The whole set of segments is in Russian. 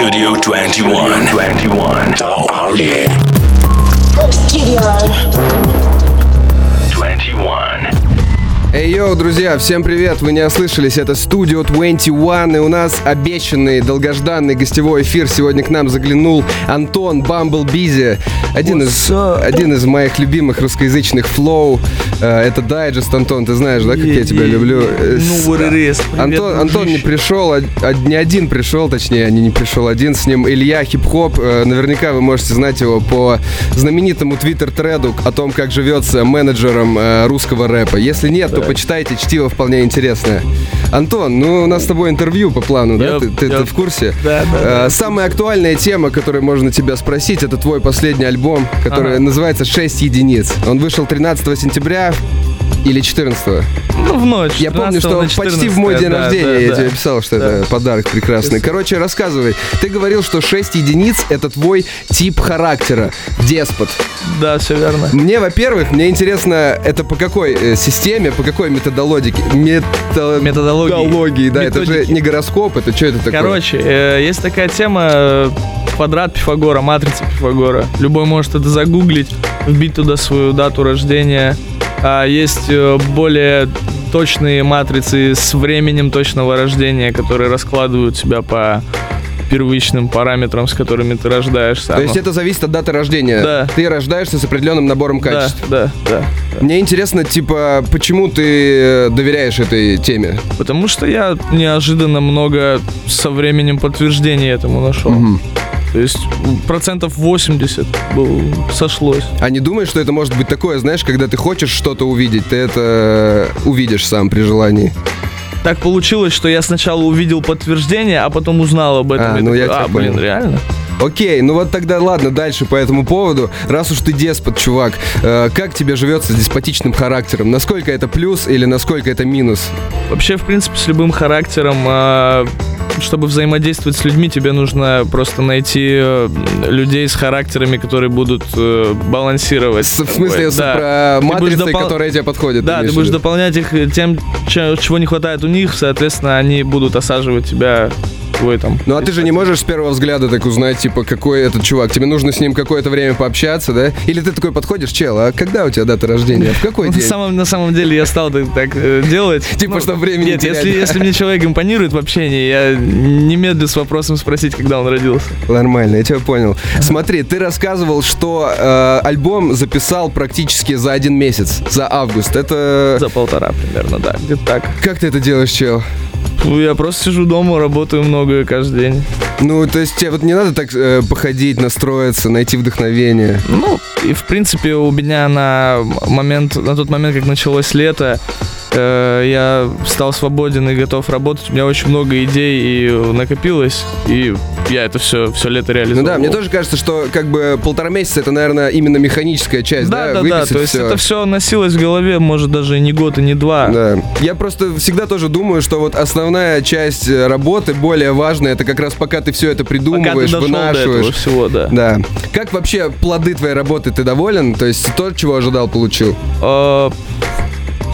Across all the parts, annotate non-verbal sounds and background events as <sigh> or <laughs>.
Studio 21. 21. Oh, yeah. Studio. 21. Эй, йоу, друзья, всем привет! Вы не ослышались, это Studio 21, и у нас обещанный, долгожданный гостевой эфир. Сегодня к нам заглянул Антон Bumble Beezy, один из, один из моих любимых русскоязычных flow. Э, Это дайджест, Антон, ты знаешь, да, как я тебя люблю? Э, Ну, с- what it is. Привет, Антон, Антон не пришел, а- не один пришел, точнее, не, не пришел один. С ним Илья Хип-Хоп. Э, Наверняка вы можете знать его по знаменитому твиттер-треду о том, как живется менеджером э, русского рэпа. Если нет, то почитайте, чтиво вполне интересное. Антон, ну у нас с тобой интервью по плану, да? Yep, Ты, ты- ты в курсе? Да, да, да. Самая актуальная тема, которую можно тебя спросить, это твой последний альбом, который Ага. называется «6 единиц». Он вышел 13 сентября или 14 Ну, в ночь. я помню, 13 что почти в мой 14, день да, рождения да, я да. тебе писал, что это подарок прекрасный. Короче, рассказывай. Ты говорил, что 6 единиц — это твой тип характера. Деспот. Да, все верно. Мне, во-первых, мне интересно, это по какой э, системе, по какой методологии? Мета- Методологии. Методологии, да. Это же Методики. не гороскоп, это что это такое? Короче, э, есть такая тема э, квадрат Пифагора, матрица Пифагора. Любой может это загуглить, вбить туда свою дату рождения. А есть э, более точные матрицы с временем точного рождения, которые раскладывают тебя по первичным параметрам, с которыми ты рождаешься. То есть это зависит от даты рождения? Да. Ты рождаешься с определенным набором да, качеств? да, да. Мне интересно, типа, почему ты э, доверяешь этой теме? Потому что я неожиданно много со временем подтверждений этому нашел. Мгм. То есть процентов 80 был, сошлось. А не думаешь, что это может быть такое, знаешь, когда ты хочешь что-то увидеть, ты это увидишь сам при желании? Так получилось, что я сначала увидел подтверждение, а потом узнал об этом. А, И ну я такой, тебя а, блин, понял. реально? Окей, ну вот тогда ладно, дальше по этому поводу. Раз уж ты деспот, чувак, э, как тебе живется с деспотичным характером? Насколько это плюс или насколько это минус? Вообще, в принципе, с любым характером, а, чтобы взаимодействовать с людьми, тебе нужно просто найти э, людей с характерами, которые будут э, балансировать. С- в смысле, с- да. про матрицы, допол- которые тебе подходят. Да, ты будешь виду? дополнять их э, тем, че- чего не хватает у них, соответственно, они будут осаживать тебя в этом. Ну а ты же не можешь с первого взгляда так узнать, типа, какой этот чувак. Тебе нужно с ним какое-то время пообщаться, да? Или ты такой подходишь, чел, а когда у тебя дата рождения? В какой день? На самом, на самом деле я стал так, так, э, делать. <laughs> Типа, Ну, чтоб времени Нет, не терять. если, если мне человек импонирует в общении, я немедленно с вопросом спросить, когда он родился. Нормально, я тебя понял. Смотри, ты рассказывал, что э, альбом записал практически за один месяц, за август. Это... За полтора примерно, да, где-то так. Как ты это делаешь, чел? Я просто сижу дома, работаю много каждый день. Ну, то есть тебе вот не надо так э, походить, настроиться, найти вдохновение. Ну, и в принципе у меня на момент, на тот момент, как началось лето, э, я стал свободен и готов работать. У меня очень много идей и накопилось, и я это все, все лето Ну реализовал. да, мне тоже кажется, что как бы полтора месяца это, наверное, именно механическая часть, да? Да, да, да. То есть всё. это все носилось в голове, может даже не год, и не два. Да. Я просто всегда тоже думаю, что вот основная часть э, работы, более важная, это как раз пока ты все это Пока ты придумываешь, дошел до этого вынашиваешь. всего, да. Да. Как вообще плоды твоей работы ты доволен? То есть то, чего ожидал, получил?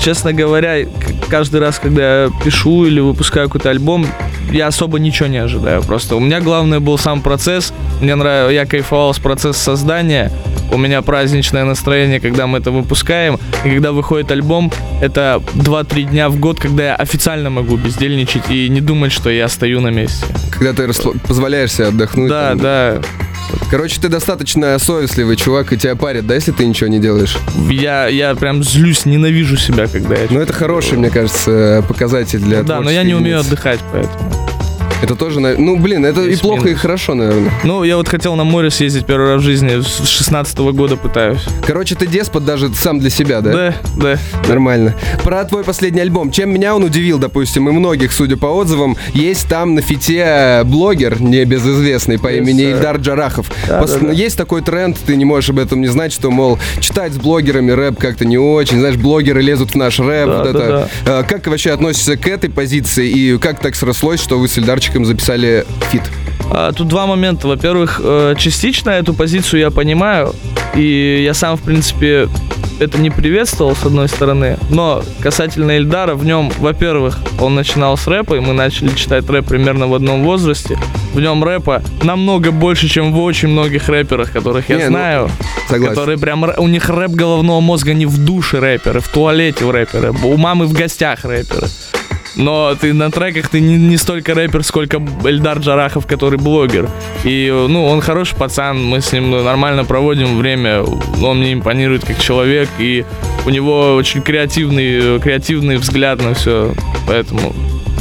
Честно говоря, каждый раз, когда я пишу или выпускаю какой-то альбом, я особо ничего не ожидаю. Просто у меня главное был сам процесс. Мне нравилось, я кайфовал с процесса создания. У меня праздничное настроение, когда мы это выпускаем. И когда выходит альбом, это 2-3 дня в год, когда я официально могу бездельничать и не думать, что я стою на месте. Когда ты рассло- позволяешь себе отдохнуть? да, там. да. Короче, ты достаточно совестливый чувак, и тебя парит, да, если ты ничего не делаешь? Я, я прям злюсь, ненавижу себя, когда я Ну, это хороший, мне кажется, показатель для Да, но я не умею отдыхать, поэтому. Это тоже, ну, блин, это и плохо, и минус. хорошо, наверное. Ну, я вот хотел на море съездить первый раз в жизни, с 16 года пытаюсь. Короче, ты деспот даже сам для себя, да? Да, да. Нормально. Про твой последний альбом. Чем меня он удивил, допустим, и многих, судя по отзывам, есть там на фите блогер небезызвестный по Yes, имени sir. Ильдар Джарахов. Да, Пос- да, да. Есть такой тренд, ты не можешь об этом не знать, что, мол, читать с блогерами рэп как-то не очень. Знаешь, блогеры лезут в наш рэп. Да, вот да, это. А, Как ты вообще относишься к этой позиции и как так срослось, что вы с Ильдарчиком записали фит? А, Тут два момента. Во-первых, э, частично эту позицию я понимаю, и я сам, в принципе, это не приветствовал, с одной стороны. Но касательно Эльдара, в нем, во-первых, он начинал с рэпа, и мы начали читать рэп примерно в одном возрасте. В нем рэпа намного больше, чем в очень многих рэперах, которых я Не, ну, знаю. согласен. Которые прям, у них рэп головного мозга не в душе рэперы, в туалете в рэперы, у мамы в гостях рэперы. Но ты на треках ты не, не столько рэпер, сколько Эльдар Джарахов, который блогер. И, ну, он хороший пацан, мы с ним нормально проводим время, он мне импонирует как человек, и у него очень креативный, креативный взгляд на все, поэтому...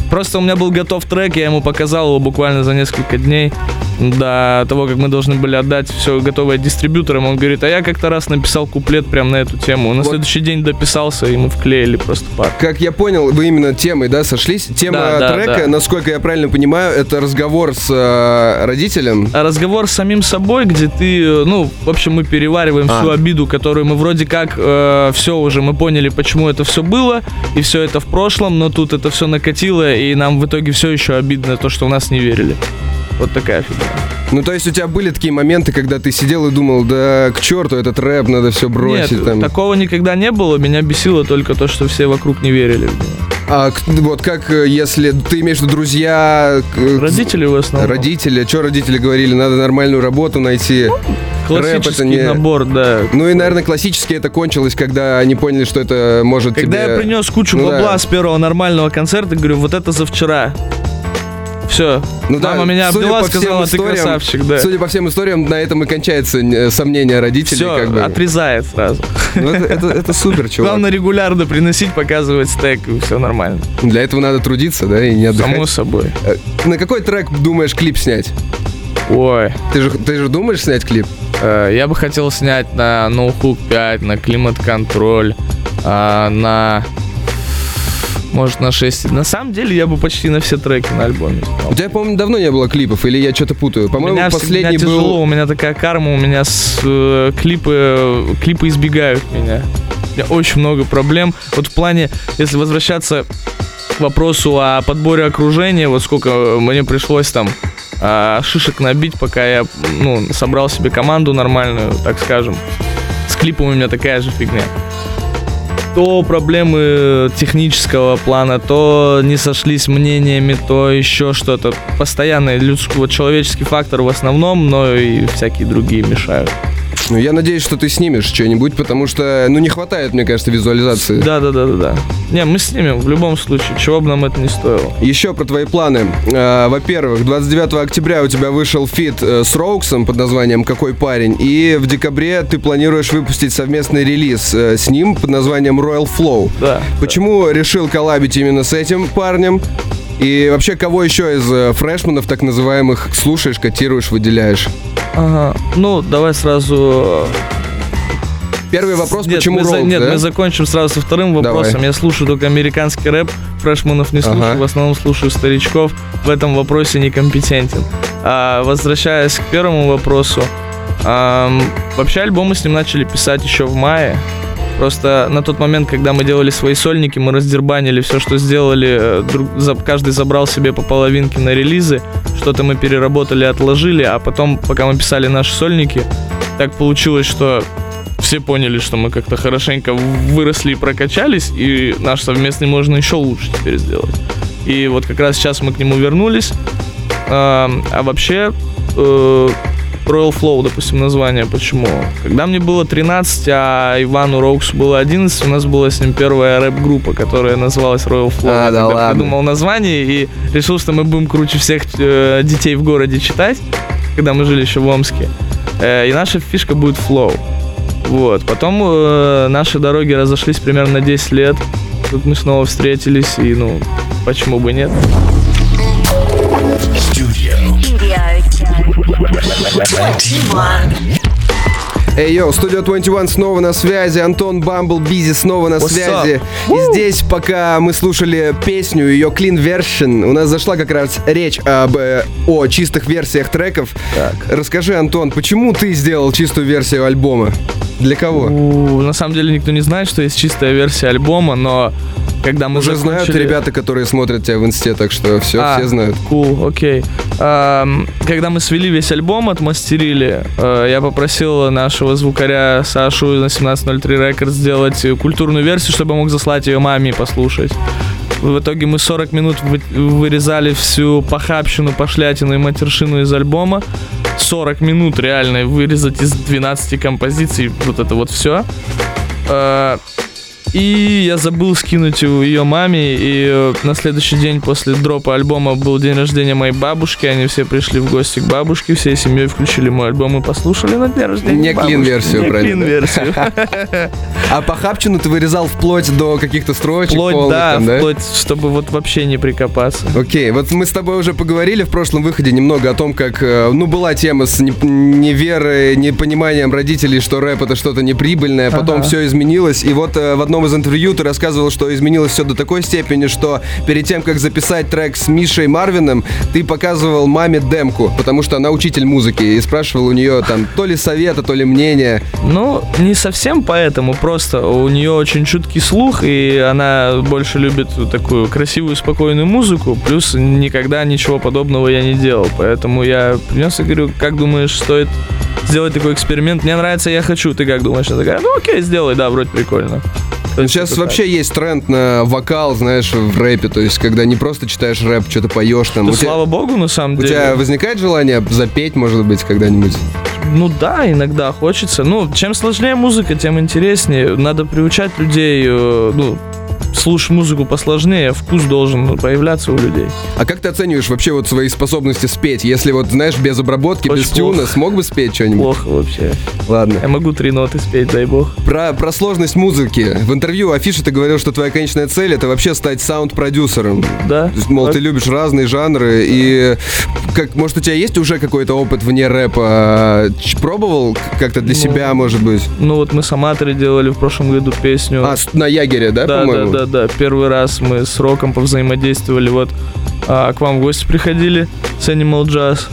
Просто у меня был готов трек, я ему показал его буквально за несколько дней до того, как мы должны были отдать все готовое дистрибьюторам. Он говорит, а я как-то раз написал куплет прям на эту тему. На Вот. следующий день дописался, и мы вклеили просто пар. Как я понял, вы именно темой, да, сошлись? Тема Да, да, трека, да. насколько я правильно понимаю, это разговор с э, родителем. А разговор с самим собой, где ты, э, ну, в общем, мы перевариваем А. всю обиду, которую мы вроде как все уже, мы поняли, почему это все было, и все это в прошлом, но тут это все накатило, и нам в итоге все еще обидно то, что в нас не верили. Вот такая фигня. Ну, то есть у тебя были такие моменты, когда ты сидел и думал, да к черту этот рэп, надо все бросить Нет, там. такого никогда не было. Меня бесило только то, что все вокруг не верили в меня. А к- вот как, э, если ты имеешь в виду друзья... э, Родители в основном. Родители, что родители говорили, надо нормальную работу найти. рэп Классический это не- набор, да. Ну и, наверное, классически это кончилось, когда они поняли, что это может Когда тебе... я принес кучу Ну бабла да. с первого нормального концерта, говорю, вот это за вчера. Все. Ну да, Мама меня судя обняла, сказала, ты красавчик, да. Судя по всем историям, на этом и кончается э, сомнение родителей. Все, как бы. отрезает сразу. Ну, это, это- это супер, чувак. Главное регулярно приносить, показывать стек, и все нормально. Для этого надо трудиться, да, и не отдыхать. Само собой. Э, На какой трек думаешь клип снять? Ой, Ты же, ты же думаешь снять клип? э, я бы хотел снять на No Hook 5, на климат-контроль, а, на... Может, на 6. На самом деле, я бы почти на все треки на альбоме снял. У тебя, по-моему, давно не было клипов, или я что-то путаю? По-моему, меня последний тяжело, был... у меня такая карма, у меня с, э, клипы, клипы избегают меня. У меня очень много проблем. Вот в плане, если возвращаться к вопросу о подборе окружения, вот сколько мне пришлось там а, шишек набить, пока я ну, собрал себе команду нормальную, так скажем. С клипом у меня такая же фигня. То проблемы технического плана, то не сошлись мнениями, то еще что-то. Постоянно людский, вот человеческий фактор в основном, но и всякие другие мешают. Ну, я надеюсь, что ты снимешь что-нибудь, потому что, ну, не хватает, мне кажется, визуализации. Да, да, да, да, да. Не, мы снимем в любом случае, чего бы нам это не стоило. Еще про твои планы. А, Во-первых, 29 октября у тебя вышел фит э, с Роуксом под названием «Какой парень?». И в декабре ты планируешь выпустить совместный релиз э, с ним под названием «Royal Flow». Да. Почему решил коллабить именно с этим парнем? И вообще, кого еще из э, фрешманов, так называемых, слушаешь, котируешь, выделяешь? Ага. Ну, давай сразу Первый вопрос, нет, почему мы Роукс, Нет, да? мы закончим сразу со вторым вопросом. Давай. Я слушаю только американский рэп, фрешманов не слушаю, Ага. в основном слушаю старичков. В этом вопросе некомпетентен. А, возвращаясь к первому вопросу, ам, вообще альбомы с ним начали писать еще в мае. Просто на тот момент, когда мы делали свои сольники, мы раздербанили все, что сделали. э, друг- за- каждый забрал себе по половинке на релизы. Что-то мы переработали, отложили, а потом, пока мы писали наши сольники, так получилось, что все поняли, что мы как-то хорошенько выросли и прокачались, и наш совместный можно еще лучше теперь сделать. И вот как раз сейчас мы к нему вернулись. А, а вообще, э, Royal Flow, допустим, название, почему? Когда мне было 13, а Ивану Роуксу было 11, у нас была с ним первая рэп-группа, которая называлась Royal Flow. А, Я да ладно. придумал название и решил, что мы будем круче всех э, детей в городе читать, когда мы жили еще в Омске. Э, и наша фишка будет Flow. Вот. Потом э, наши дороги разошлись примерно на 10 лет. Тут мы снова встретились, и ну, почему бы нет? Эй, йоу, Studio 21 снова на связи, Антон Bumble Beezy снова на What's связи. up? И здесь, пока мы слушали песню, ее clean version, у нас зашла как раз речь об, э, о чистых версиях треков. Так. Расскажи, Антон, почему ты сделал чистую версию альбома? Для кого? У, на самом деле никто не знает, что есть чистая версия альбома, но когда мы Уже знают закончили- ребята, которые смотрят тебя в инсте, так что все, А, все знают. Cool, окей. Ам, Когда мы свели весь альбом, отмастерили, э, я попросил нашего звукаря Сашу на 1703 Records сделать культурную версию, чтобы мог заслать ее маме послушать. В итоге мы 40 минут вы- вырезали всю похабщину, пошлятину и матершину из альбома. 40 минут реально вырезать из 12 композиций вот это вот все. И я забыл скинуть ее маме, и э, на следующий день после дропа альбома был день рождения моей бабушки, они все пришли в гости к бабушке, всей семьей включили мой альбом и послушали на день рождения Не клин-версию, Не клин-версию. <laughs> А похабчину ты вырезал вплоть до каких-то строчек Вплоть, да, вплоть, чтобы вот вообще не прикопаться. Окей, вот мы с тобой уже поговорили в прошлом выходе немного о том, как, э, ну, была тема с не- неверой, непониманием родителей, что рэп это что-то неприбыльное, потом все изменилось, и вот э, в одном из интервью ты рассказывал, что изменилось все до такой степени, что перед тем, как записать трек с Мишей Марвином, ты показывал маме демку, потому что она учитель музыки, и спрашивал у нее там то ли совета, то ли мнения. Ну, не совсем поэтому, просто у нее очень чуткий слух, и она больше любит такую красивую, спокойную музыку, плюс никогда ничего подобного я не делал, поэтому я принес и говорю, как думаешь, стоит сделать такой эксперимент? Мне нравится, я хочу, ты как думаешь? Она такая, ну окей, сделай, да, вроде прикольно. Сейчас это вообще есть тренд на вокал, знаешь, в рэпе, то есть когда не просто читаешь рэп, что-то поешь там. так. У Ну, тебя- слава богу, на самом У деле. тебя возникает желание запеть, может быть, когда-нибудь? Ну да, иногда хочется. Ну, чем сложнее музыка, тем интереснее. Надо приучать людей, э, ну, слушать музыку посложнее, вкус должен появляться у людей. А как ты оцениваешь вообще вот свои способности спеть? Если вот, знаешь, без обработки, Очень без тюна, плохо. смог бы спеть что-нибудь? Плохо вообще. Ладно. Я могу три ноты спеть, дай бог. Про, про сложность музыки. В интервью Афише ты говорил, что твоя конечная цель это вообще стать саунд-продюсером. Да? То есть, Мол, Так. ты любишь разные жанры, и как, может, у тебя есть уже какой-то опыт вне рэпа? Ч- Пробовал как-то для Ну, себя, может быть? Ну вот мы с Аматорой делали в прошем году песню. А, на Ягере, да, да, да, по-моему? да, да. Первый раз мы с Роком повзаимодействовали. Вот а, к вам в гости приходили с Animal Jazz.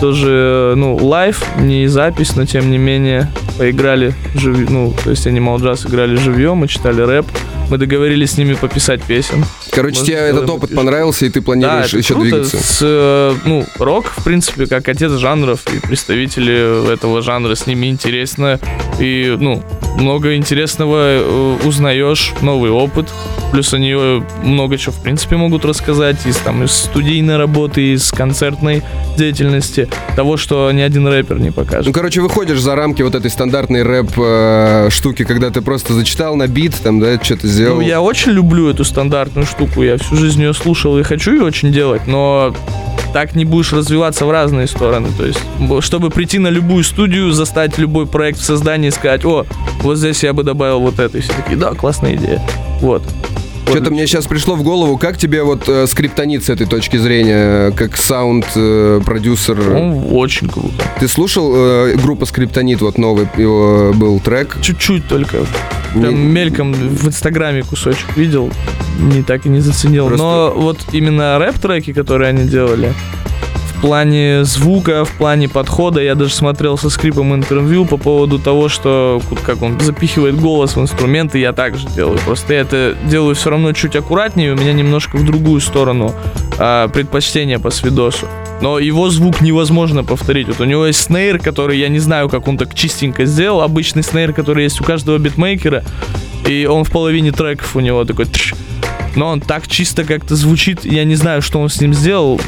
Тоже, ну, лайв, не запись, но тем не менее поиграли, живь- ну, то есть Animal Jazz играли живьем, мы читали рэп. Мы договорились с ними пописать песен. Короче, Может, тебе этот опыт понравился, и ты планируешь это еще круто. двигаться? С, э, ну, рок, в принципе, как отец жанров, и представители этого жанра, с ними интересно. И, ну, много интересного э, узнаешь, новый опыт. Плюс они э, много чего, в принципе, могут рассказать из, там, из студийной работы, из концертной деятельности. Того, что ни один рэпер не Ну, покажет. короче, выходишь за рамки вот этой стандартной рэп э, штуки, когда ты просто зачитал на бит, там, да, что-то сделал. Ну, я очень люблю эту стандартную штуку. Я всю жизнь ее слушал и хочу ее очень делать, но так не будешь развиваться в разные стороны. То есть, чтобы прийти на любую студию, застать любой проект в создании и сказать, о, вот здесь я бы добавил вот это. И все такие, да, классная идея. Вот. Что-то мне сейчас пришло в голову, как тебе вот э, скриптонит с этой точки зрения, как саунд-продюсер? Ну, очень круто. Ты слушал э, группа Скриптонит, вот новый его был трек? Чуть-чуть только. Прям Не- мельком в Инстаграме кусочек видел. Не так и не заценил. Просто- Но вот именно рэп-треки, которые они делали, в плане звука, в плане подхода, я даже смотрел со скрипом интервью по поводу того, что как он запихивает голос в инструменты, я так же делаю. Просто я это делаю все равно чуть аккуратнее, у меня немножко в другую сторону а, предпочтение по свидосу. Но его звук невозможно повторить. Вот у него есть снейр, который я не знаю, как он так чистенько сделал. Обычный снейр, который есть у каждого битмейкера. И он в половине треков у него такой... тш. Но он так чисто как-то звучит. Я не знаю, что он с ним сделал.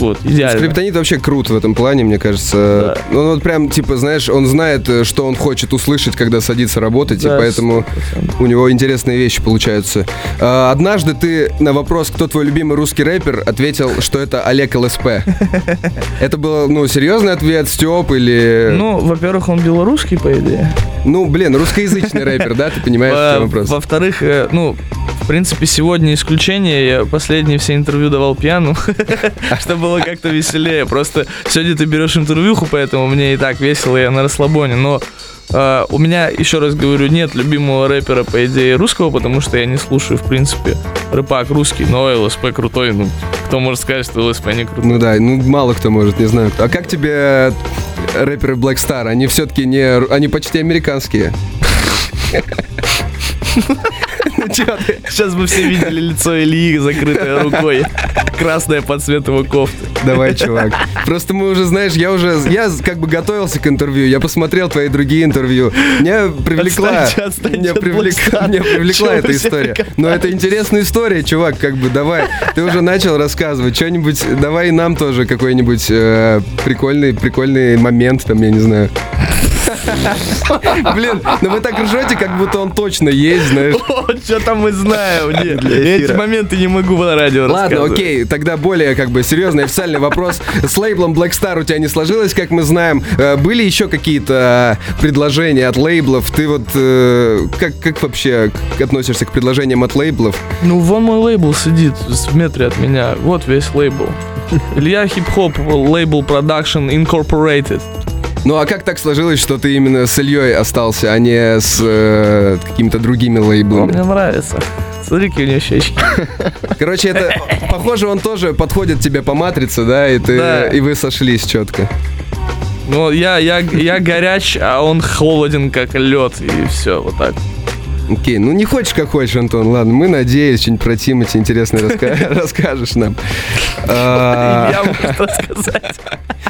Вот, идеально. Скриптонит вообще крут в этом плане, мне кажется. Да. Он вот прям, типа, знаешь, он знает, э, что он хочет услышать, когда садится работать, и Да, поэтому 100%. у него интересные вещи получаются. А, Однажды ты на вопрос, кто твой любимый русский рэпер, ответил, что это Олег ЛСП. <laughs> Это был, ну, серьезный ответ, Степ или... Ну, во-первых, он белорусский, по идее. Ну, блин, русскоязычный рэпер, да, ты понимаешь, в чем вопрос? Во-вторых, э, ну, в принципе, сегодня исключение. Я последние все интервью давал пьяну, <laughs> чтобы было как-то веселее. Просто сегодня ты берешь интервьюху, поэтому мне и так весело, я на расслабоне. Но э, у меня, еще раз говорю, нет любимого рэпера, по идее, русского, потому что я не слушаю, в принципе, рэпак русский, но ЛСП крутой. Ну, кто может сказать, что ЛСП не крутой? Ну да, ну мало кто может, не знаю кто. А как тебе рэперы Black Star? Они все-таки не... Они почти американские. <laughs> Сейчас бы все видели лицо Ильи, закрытое рукой. Красное под цвет его кофты. Давай, чувак. Просто мы уже, знаешь, я уже, я как бы готовился к интервью, я посмотрел твои другие интервью. Меня привлекла, Отстаньте, отстаньте меня, привлек- меня привлекла эта история. Но это интересная история, чувак, как бы давай. Ты уже начал рассказывать что-нибудь, давай и нам тоже какой-нибудь э, прикольный, прикольный момент, там, я не знаю. <laughs> Блин, ну вы так ржете, как будто он точно есть, знаешь. <laughs> О, что там мы знаем? Нет, Для я эти моменты не могу на радио Ладно, окей, тогда более как бы серьезный официальный вопрос. С лейблом Black Star у тебя не сложилось, как мы знаем. Э, Были еще какие-то э, предложения от лейблов? Ты вот э, как, как вообще относишься к предложениям от лейблов? Ну, вон мой лейбл сидит в метре от меня. Вот весь лейбл. <laughs> Илья Хип-Хоп лейбл Production Incorporated. Ну а как так сложилось, что ты именно с Ильей остался, а не с э, какими-то другими Он лейблами? мне нравится. Смотри, какие у него щечки. <laughs> Короче, это похоже, он тоже подходит тебе по матрице, да, и ты Да. и вы сошлись четко. Ну, я, я, я горяч, а он холоден, как лед, и все, вот так. Окей, ну не хочешь, как хочешь, Антон. Ладно, мы надеялись, что-нибудь про Тимати интересное раска- <laughs> расскажешь нам. А, Я могу рассказать.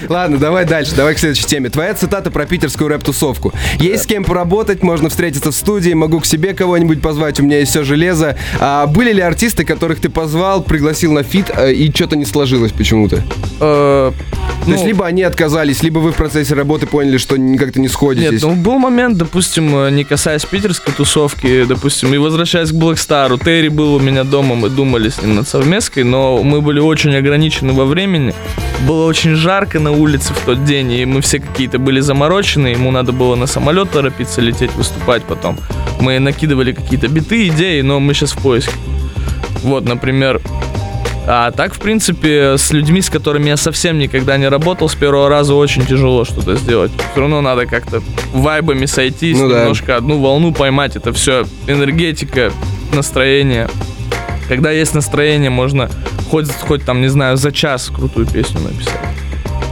Ладно, давай дальше, давай к следующей теме. Твоя цитата про питерскую рэп-тусовку. Есть с кем поработать, можно встретиться в студии, могу к себе кого-нибудь позвать, у меня есть все железо. А были ли артисты, которых ты позвал, пригласил на фит, э, и что-то не сложилось почему-то? То есть ну, либо они отказались, либо вы в процессе работы поняли, что как-то не сходитесь. Нет, ну был момент, допустим, э, не касаясь питерской тусовки, допустим, и возвращаясь к Black Star у, Терри был у меня дома, мы думали с ним над совместкой, но мы были очень ограничены во времени. Было очень жарко на улице в тот день, и мы все какие-то были заморочены, ему надо было на самолет торопиться, лететь, выступать потом. Мы накидывали какие-то биты, идеи, но мы сейчас в поиске. Вот, например, а так, в принципе, с людьми, с которыми я совсем никогда не работал, с первого раза очень тяжело что-то сделать. Все равно надо как-то вайбами сойтись, Ну да. немножко одну волну поймать. Это все энергетика, настроение. Когда есть настроение, можно хоть, хоть там, не знаю, за час крутую песню написать.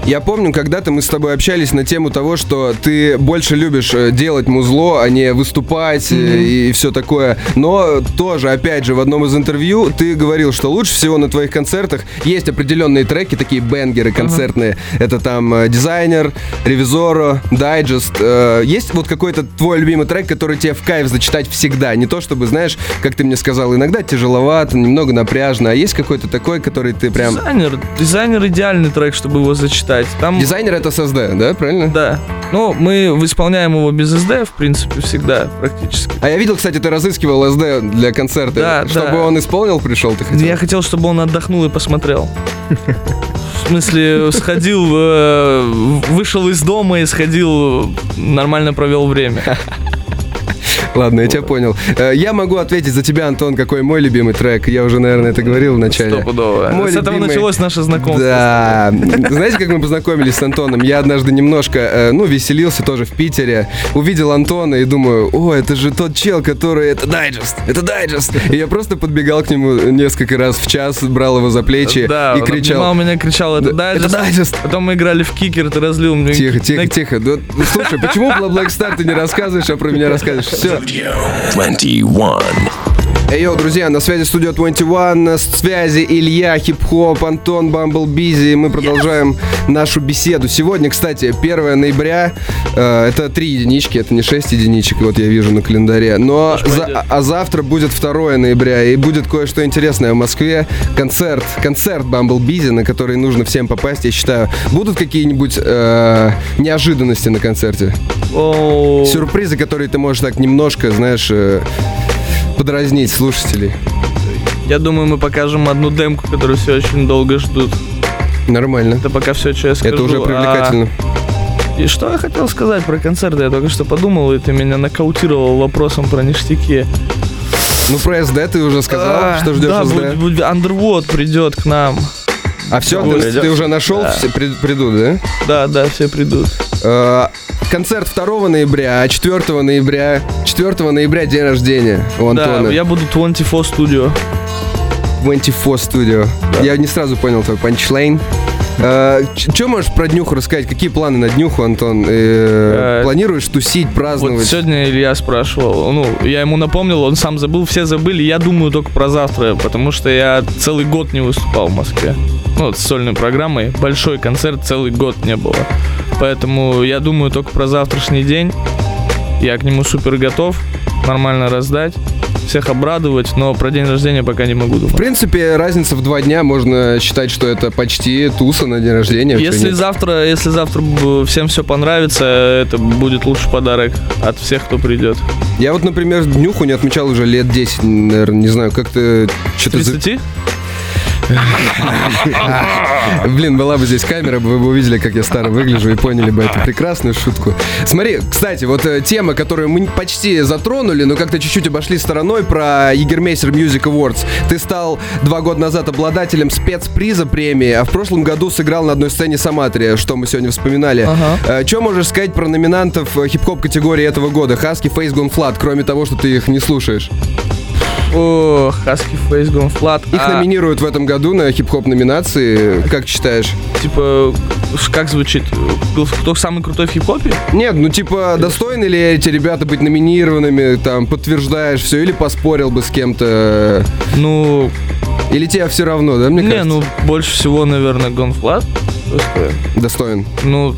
Я помню, когда-то мы с тобой общались на тему того, что ты больше любишь э, делать музло, а не выступать э, и все такое. Но тоже, опять же, в одном из интервью ты говорил, что лучше всего на твоих концертах есть определенные треки, такие бенгеры концертные. Это там э, дизайнер, ревизоро, дайджест. Есть вот какой-то твой любимый трек, который тебе в кайф зачитать всегда? Не то чтобы, знаешь, как ты мне сказал, иногда тяжеловато, немного напряжно, а есть какой-то такой, который ты прям... Дизайнер, дизайнер идеальный трек, чтобы его зачитать. Там Дизайнер это SSD, да, правильно? Да. Ну, мы исполняем его без SD, в принципе, всегда, практически. А я видел, кстати, ты разыскивал SD для концерта. Да, Чтобы да. он исполнил, пришел, ты хотел? Я хотел, чтобы он отдохнул и посмотрел. <laughs> В смысле, сходил, э, вышел из дома и сходил, нормально провел время. <laughs> Ладно, я тебя понял. Э, Я могу ответить за тебя, Антон, какой мой любимый трек. Я уже, наверное, это говорил в начале. Стопудово. Мой С этого началось наше знакомство. Да. Знаете, как мы познакомились с Антоном? Я однажды немножко, э, ну, веселился тоже в Питере. Увидел Антона и думаю, о, это же тот чел, который... Это дайджест, это дайджест. И я просто подбегал к нему несколько раз в час, брал его за плечи Да, и кричал... обнимал меня, кричал, это Да, дайджест. это дайджест. Потом мы играли в кикер, ты разлил мне. Тихо, тихо, тихо. Ну, слушай, почему про Black Star ты не рассказываешь, а про меня рассказываешь? Все. Studio 21. Эй, йоу, друзья, на связи студия 21, на связи Илья, хип-хоп, Антон, Bumble Beezy, мы продолжаем нашу беседу. Сегодня, кстати, 1 ноября, э, это 3 единички, это не 6 единичек, вот я вижу на календаре, но за- а завтра будет 2 ноября, и будет кое-что интересное в Москве, концерт, концерт Bumble Beezy, на который нужно всем попасть, я считаю. Будут какие-нибудь э, неожиданности на концерте? О, Сюрпризы, которые ты можешь так немножко, знаешь, э, подразнить слушателей. Я думаю, мы покажем одну демку, которую все очень долго ждут. Нормально. Это пока все, что я скажу. Это уже А- привлекательно. И что я хотел сказать про концерты? Я только что подумал, и ты меня нокаутировал вопросом про ништяки. Ну, про SD ты уже сказал, А, что ждешь да, будет- Underwood придет к нам. А все, ты, ты уже нашел, Да. все при- придут, да? Да, да, все придут. Э, концерт 2 ноября, а 4 ноября, 4 ноября день рождения у Антона. Да, я буду 24 Studio. 24 Studio. Я не сразу понял твой панчлайн. Что можешь про днюху рассказать? Какие планы на днюху, Антон? Э, Э, Планируешь тусить, Вот праздновать? сегодня Илья спрашивал, ну, я ему напомнил, он сам забыл, все забыли, я думаю только про завтра, потому что я целый год не выступал в Москве. Ну, вот с сольной программой, большой концерт целый год не было. Поэтому я думаю только про завтрашний день. Я к нему супер готов, нормально раздать, всех обрадовать, но про день рождения пока не могу В думать. принципе, разница в два дня, можно считать, что это почти туса на день рождения. Если завтра, если завтра всем все понравится, это будет лучший подарок от всех, кто придет. Я вот, например, днюху не отмечал уже лет 10, наверное, не знаю, как-то что-то... 30? Блин, была бы здесь камера, вы бы увидели, как я старо выгляжу и поняли бы эту прекрасную шутку. Смотри, кстати, вот э, тема, которую мы почти затронули, но как-то чуть-чуть обошли стороной про Егермейсер Music Awards. Ты стал два года назад обладателем спецприза премии, а в прошлом году сыграл на одной сцене Саматрия, что мы сегодня вспоминали. Ага. Что можешь сказать про номинантов э, хип-хоп категории этого года? Хаски, Gone Flat, кроме того, что ты их не слушаешь. О, Face Gone Flat. Их А, номинируют в этом году на хип-хоп номинации. Как считаешь? Типа, как звучит? Кто- самый крутой в хип-хопе? Нет, ну типа, достойны ли эти ребята быть номинированными, там, подтверждаешь все, или поспорил бы с кем-то, Ну, или тебе все равно, да, мне не, кажется? ну, больше всего, наверное, Flat. Просто, Достоин. Ну,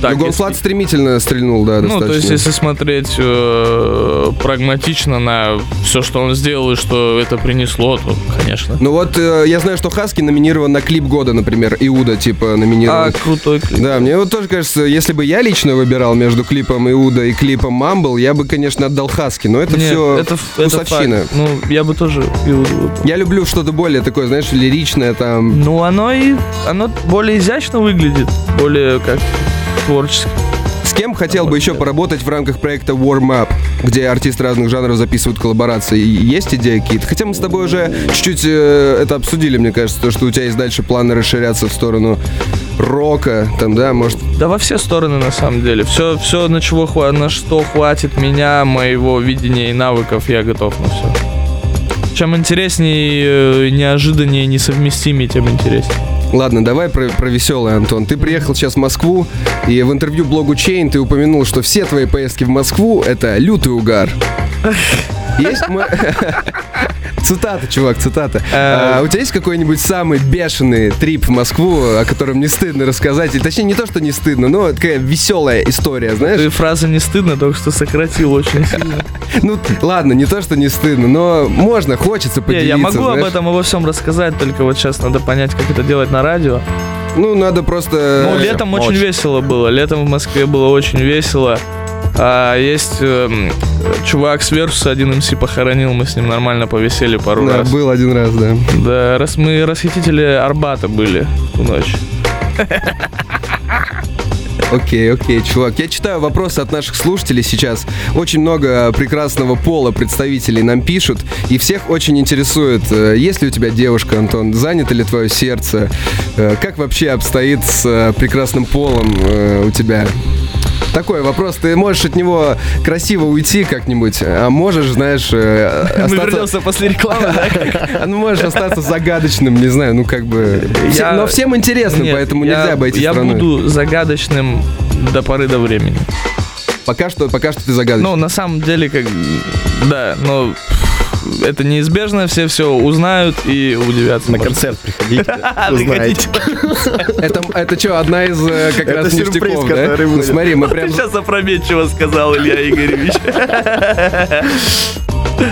так, ну, если- стремительно стрельнул, да, Ну, достаточно. то есть, если смотреть э, прагматично на все, что он сделал и что это принесло, то, конечно. Ну вот, э, я знаю, что Хаски номинирован на клип года, например, Иуда, типа, номинирован. А, крутой клип. Да, мне вот тоже кажется, если бы я лично выбирал между клипом Иуда и клипом Мамбл, я бы, конечно, отдал Хаски, но это Нет, все это, это вкусовщина. факт. Ну, я бы тоже Иуду выбрал. Я люблю что-то более такое, знаешь, лиричное там. Ну, оно и оно более изящно выглядит, более как творчески. С кем хотел бы еще поработать в рамках проекта Warm Up, где артисты разных жанров записывают коллаборации? Есть идеи какие-то? Хотя мы с тобой уже чуть-чуть э, это обсудили, мне кажется, то, что у тебя есть дальше планы расширяться в сторону рока, там, да, может... Да во все стороны на самом деле. Все, все на чего на что хватит меня, моего видения и навыков, я готов на все. Чем интереснее, э, неожиданнее, несовместимее, тем интереснее. Ладно, давай про, про веселое, Антон. Ты приехал сейчас в Москву, и в интервью блогу Chain ты упомянул, что все твои поездки в Москву — это лютый угар. Есть мо- <laughs> Цитата, чувак, цитата. А, у тебя есть какой-нибудь самый бешеный трип в Москву, о котором не стыдно рассказать? Или, точнее, не то, что не стыдно, но такая веселая история, знаешь? Ты фраза не стыдно, только что сократил очень <laughs> сильно. Ну, ладно, не то, что не стыдно, но можно, хочется Не, поделиться, я могу об этом обо всем рассказать, только вот сейчас надо понять, как это делать на радио. Ну, надо просто... Ну, летом очень весело было. Летом в Москве было очень весело. А есть эм, чувак с Версуса, один МС похоронил, мы с ним нормально повесели пару Да, раз. был один раз, да. Да, раз мы расхитители Арбата были ту ночь. Окей, окей, чувак. Я читаю вопросы от наших слушателей сейчас. Очень много прекрасного пола представителей нам пишут, и всех очень интересует, э, есть ли у тебя девушка, Антон, занято ли твое сердце, Э, как вообще обстоит с э, прекрасным полом э, у тебя? Такой вопрос, ты можешь от него красиво уйти как-нибудь, а можешь, знаешь, э, <laughs> Мы остаться... вернемся после рекламы, да? <laughs> А, Ну, можешь остаться загадочным, не знаю, ну как бы... Я- Но всем интересно, Нет, поэтому я- нельзя обойти Я буду загадочным до поры до времени. Пока что, пока что ты загадочный. Ну, на самом деле, как... Да, но это неизбежно, все все узнают и удивятся. На концерт приходите, <laughs> узнаете. Это, это что, одна из э, как раз сюрприз, ништяков, да? который Ну смотри, мы <laughs> прям... Сейчас опрометчиво сказал, Илья Игоревич. <laughs>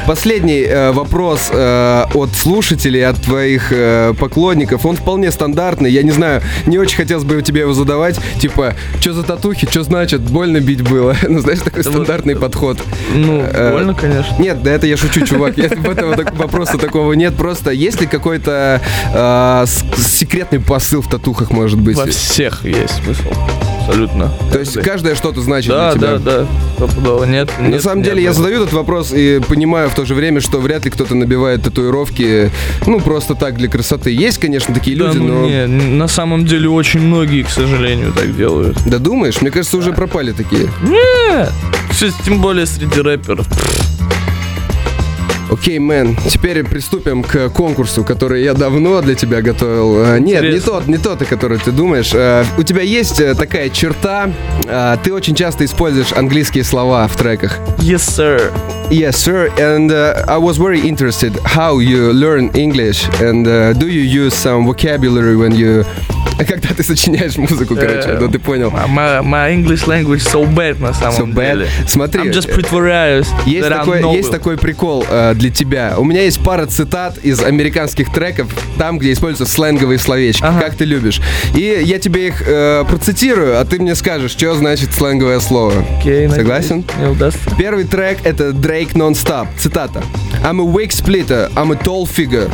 Последний э, вопрос э, от слушателей, от твоих э, поклонников. Он вполне стандартный. Я не знаю, не очень хотелось бы тебе его задавать. Типа, что за татухи, что значит, больно бить было? <laughs> Ну, знаешь, такой вот- стандартный подход. Ну, Э, больно, конечно. Нет, да это я шучу, чувак. Я- Этого так- вопроса такого нет. Просто есть ли какой-то э, секретный посыл в татухах, может быть? Во всех есть смысл. Абсолютно. То есть каждое что-то значит Да, для тебя? да, да. Стопудово. Нет, На нет, самом нет, деле я нет. задаю этот вопрос и понимаю в то же время, что вряд ли кто-то набивает татуировки, ну, просто так для красоты. Есть, конечно, такие Да, люди, ну но... не, на самом деле очень многие, к сожалению, так делают. Да думаешь? Мне кажется, уже пропали такие. Нет. Всё, Тем более среди рэперов. Окей, мэн, теперь приступим к конкурсу, который я давно для тебя готовил. А, Нет, не Интересно. тот, не тот, о который ты думаешь. А, У тебя есть э, такая черта, ты очень часто используешь английские слова в треках. Yes, sir. Yes, sir. And uh, I was very interested how you learn English and uh, do you use some vocabulary when you когда ты сочиняешь музыку, короче, Э, ну ты понял. My, my English language so bad на самом So bad. деле. Смотри, I'm just притворяюсь. Есть that I'm такой, есть такой прикол э, для тебя. У меня есть пара цитат из американских треков, там, где используются сленговые словечки, Ага. как ты любишь. И я тебе их э, процитирую, а ты мне скажешь, что значит сленговое слово. Надеюсь, Согласен? Не удастся. Первый трек это Drake Non-Stop. Цитата. I'm a wig splitter, I'm a tall figure.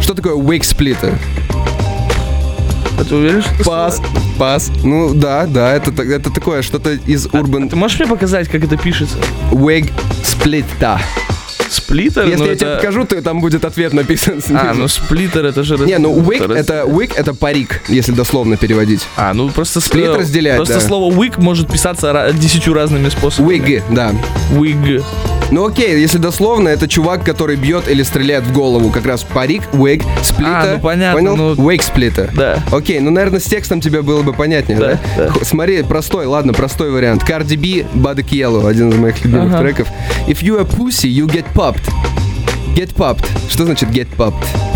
Что такое wig splitter? А ты уверен, что Пас, пас. Ну да, да, это, так- это такое что-то из урбан... Ты можешь мне показать, как это пишется? Wig splitter. Сплиттер? Если Ну, я тебе покажу, то там будет ответ написан снизу. А, ну сплиттер это же... Не, ну wig это wig это парик, если дословно переводить. А, ну просто... Сплит разделять, Просто да. слово wig может писаться десятью разными способами. Wig, да. Wig. Ну окей, если дословно, это чувак, который бьет или стреляет в голову. Как раз парик, wig, сплита. А, ну понятно, Понял? ну- Wig сплита. Да. Окей, ну, наверное, с текстом тебе было бы понятнее, да? Да, да. Х- Смотри, простой, ладно, простой вариант. Cardi B, Bad Yellow, один из моих любимых Ага. треков. If you a pussy, you get popped. Get popped. Что значит get popped?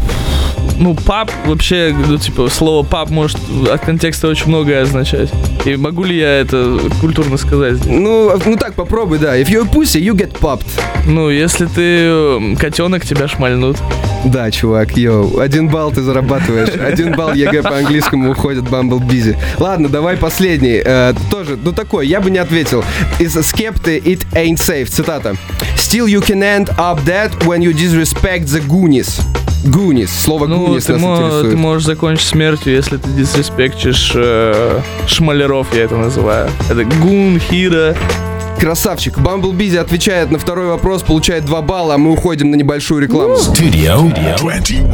Ну, пап, вообще, ну, типа, слово пап может от контекста очень многое означать. И могу ли я это культурно сказать здесь? Ну, ну так, попробуй, да. If you a pussy, you get popped. Ну, если ты м, котенок, тебя шмальнут. Да, чувак, йоу, один балл ты зарабатываешь, один балл ЕГЭ по английскому уходит Bumble Beezy. Ладно, давай последний. Э, тоже, ну такой, я бы не ответил. Из Skepta It Ain't Safe, цитата. Still you can end up dead when you disrespect the Goonies. Goonies, слово Ну, Goonies ты, нас мо- интересует. ты можешь закончить смертью, если ты дисреспектишь э, шмалеров, я это называю. Это goon, хира. Красавчик. Beezy отвечает на второй вопрос, получает 2 балла, а мы уходим на небольшую рекламу. Studio 21.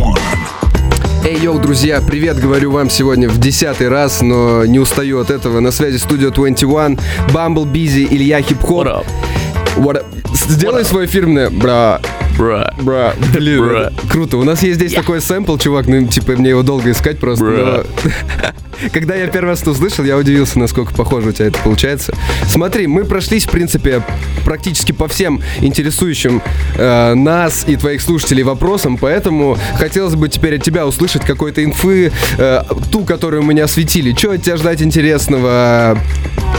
Эй, йоу, друзья, привет, говорю вам сегодня в десятый раз, но не устаю от этого. На связи студия 21, Bumble Beezy, Илья Хип-Хоп. What up, What up? Сделай What up? свое фирменное, brah, bro? brah, блин, Brah. круто. У нас есть здесь такой сэмпл, чувак, ну, типа, мне его долго искать просто, Brah. но... Когда я первый раз это услышал, я удивился, насколько похоже у тебя это получается. Смотри, мы прошлись, в принципе, практически по всем интересующим э, нас и твоих слушателей вопросам, поэтому хотелось бы теперь от тебя услышать какой-то инфы, э, ту, которую мы не осветили. Что от тебя ждать интересного?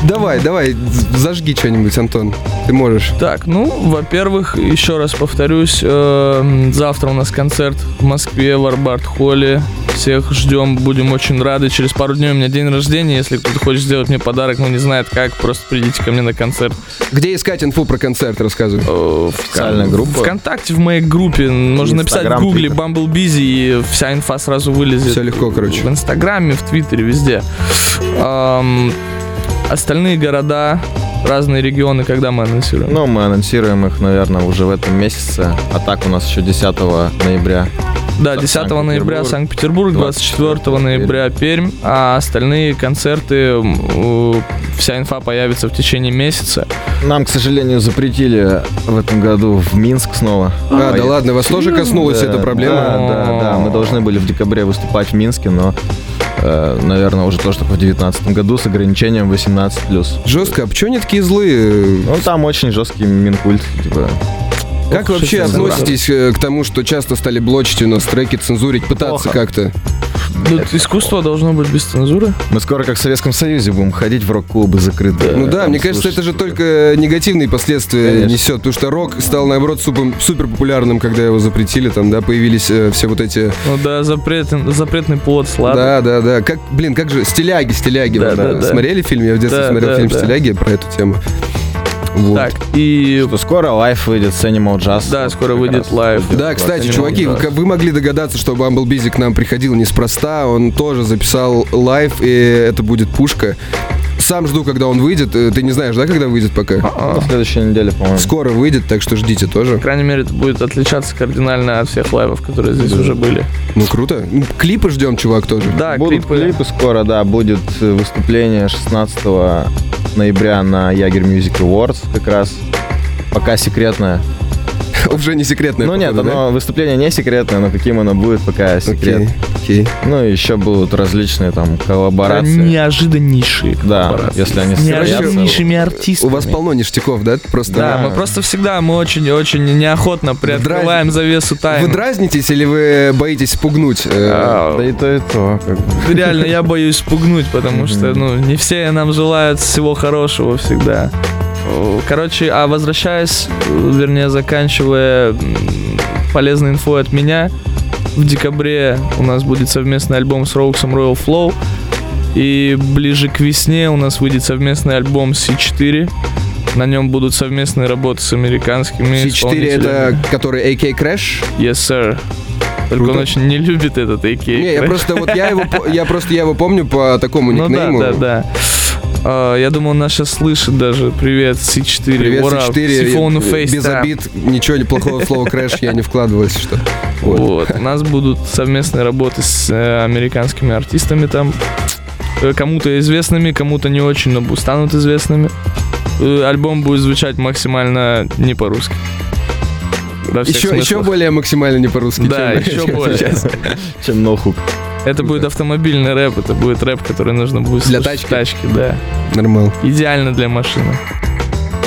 Давай, давай, зажги что-нибудь, Антон. Ты можешь. Так, ну, во-первых, еще раз повторюсь, э, завтра у нас концерт в Москве в Арбарт-холле. Всех ждем, будем очень рады. Через пару дней у меня день рождения. Если кто-то хочет сделать мне подарок, но не знает как, просто придите ко мне на концерт. Где искать инфу про концерт, рассказывай. Э, в Официальная кон- группа? ВКонтакте в моей группе. Можно написать в гугле. Bumble Busy, и вся инфа сразу вылезет. Все легко, короче. В Инстаграме, в Твиттере, везде. Остальные города, разные регионы, когда мы анонсируем? Ну, мы анонсируем их, наверное, уже в этом месяце. А так у нас еще 10 ноября. Да, 10 ноября Санкт-Петербург, Санкт-Петербург, 24 24 ноября Пермь, а остальные концерты, вся инфа появится в течение месяца. Нам, к сожалению, запретили в этом году в Минск снова. А, да ладно, вас тоже коснулась Да, эта проблема? Да, да, да. Мы должны были в декабре выступать в Минске, но, э, наверное, уже тоже только в 2019 году с ограничением 18+. Жестко, а почему они такие злые? Ну, там очень жесткий минкульт, типа. Как вообще относитесь э, к тому, что часто стали блочить у нас треки, цензурить, пытаться Плохо. как-то? Тут искусство должно быть без цензуры. Мы скоро, как в Советском Союзе, будем ходить в рок-клубы закрытые. Ну да, мне кажется, это же только негативные последствия несет, потому что рок стал, наоборот, супер, популярным, когда его запретили, там, да, появились э, все вот эти... Ну да, запретный, запретный плод, сладкий. Да, да, да. Как, блин, как же, стиляги, стиляги. Да, вот, да, да. Смотрели фильм? Я в детстве Да, смотрел да, фильм да. «Стиляги» про эту тему. Вот. Так, и Что скоро лайф выйдет с Animal Jazz. Да, скоро как выйдет выйдет Да, кстати, Animal чуваки, Jazz. вы, вы могли догадаться, что Beezy к нам приходил неспроста. Он тоже записал лайв, и это будет пушка. Сам жду, когда он выйдет. Э, Ты не знаешь, да, когда выйдет пока? На следующей неделе, по-моему. Скоро выйдет, так что ждите тоже. по крайней мере, это будет отличаться кардинально от всех лайвов, которые здесь уже были. Ну, круто. Ну, Клипы ждем, чувак, тоже. Да, Будут клипы. клипы скоро, да, будет э, выступление 16 ноября на Ягер Music Awards как раз. Пока секретное. <laughs> Уже не секретное. Ну нет, походу, да? оно, выступление не секретное, но каким оно будет, пока секрет. Окей, окей. Ну и еще будут различные там коллаборации. неожиданнейшие Да, если они неожиданнейшими артистами. У вас полно ништяков, да? Просто Да, мы просто всегда, мы очень-очень неохотно приоткрываем завесу Вы тайны. дразнитесь или вы боитесь спугнуть? э, А, Да и то, и то. Реально, я боюсь спугнуть, потому что, ну, не все нам желают всего хорошего всегда. Короче, а возвращаясь, вернее, заканчивая полезной инфой от меня, в декабре у нас будет совместный альбом с Роуксом Royal Flow, и ближе к весне у нас выйдет совместный альбом C4. На нем будут совместные работы с американскими C4 исполнителями. это который AK Crash? Yes, sir. Только Круто. он очень не любит этот AK. Не, я просто вот я его я просто я его помню по такому Ну да, никнейму. да, да. А, я думаю, он нас сейчас слышит даже. Привет, C4. Привет, up? C4. Сифону Face Без обид, ничего не плохого слова Crash я не вкладывал, если что. Вот. Вот. У нас будут совместные работы с э, американскими артистами там. Э, Кому-то известными, кому-то не очень, но станут известными. Э, Альбом будет звучать максимально не по-русски. Еще, еще более максимально не по-русски. Да, чем- еще <laughs> чем более. сейчас. Чем ноухук. Это будет автомобильный рэп, это будет рэп, который нужно будет Для слушать в тачки? тачке, да. Нормал. Идеально для машины.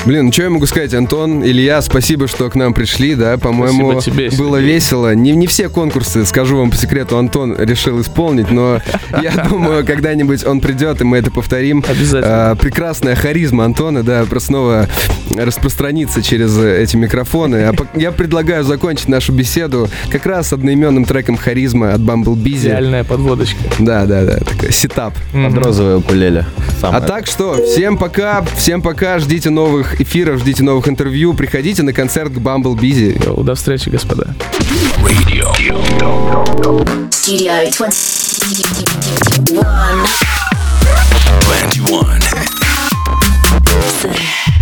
Блин, ну что я могу сказать, Антон, Илья, спасибо, что к нам пришли, да, по-моему, тебе, было Сергей. весело. Не, не все конкурсы, скажу вам по секрету, Антон решил исполнить, но <laughs> я думаю, когда-нибудь он придет, и мы это повторим. Обязательно. А, прекрасная харизма Антона, да, просто снова распространится через эти микрофоны. А я предлагаю закончить нашу беседу как раз одноименным треком «Харизма» от Bumble Beezy. Идеальная подводочка. Да, да, да, такой сетап. Под розовое укулеле. А Самое. так что, всем пока, всем пока, ждите новых эфиров, ждите новых интервью, приходите на концерт к Bumble Beezy. Йоу, До встречи, господа. Radio. Studio 21. 21.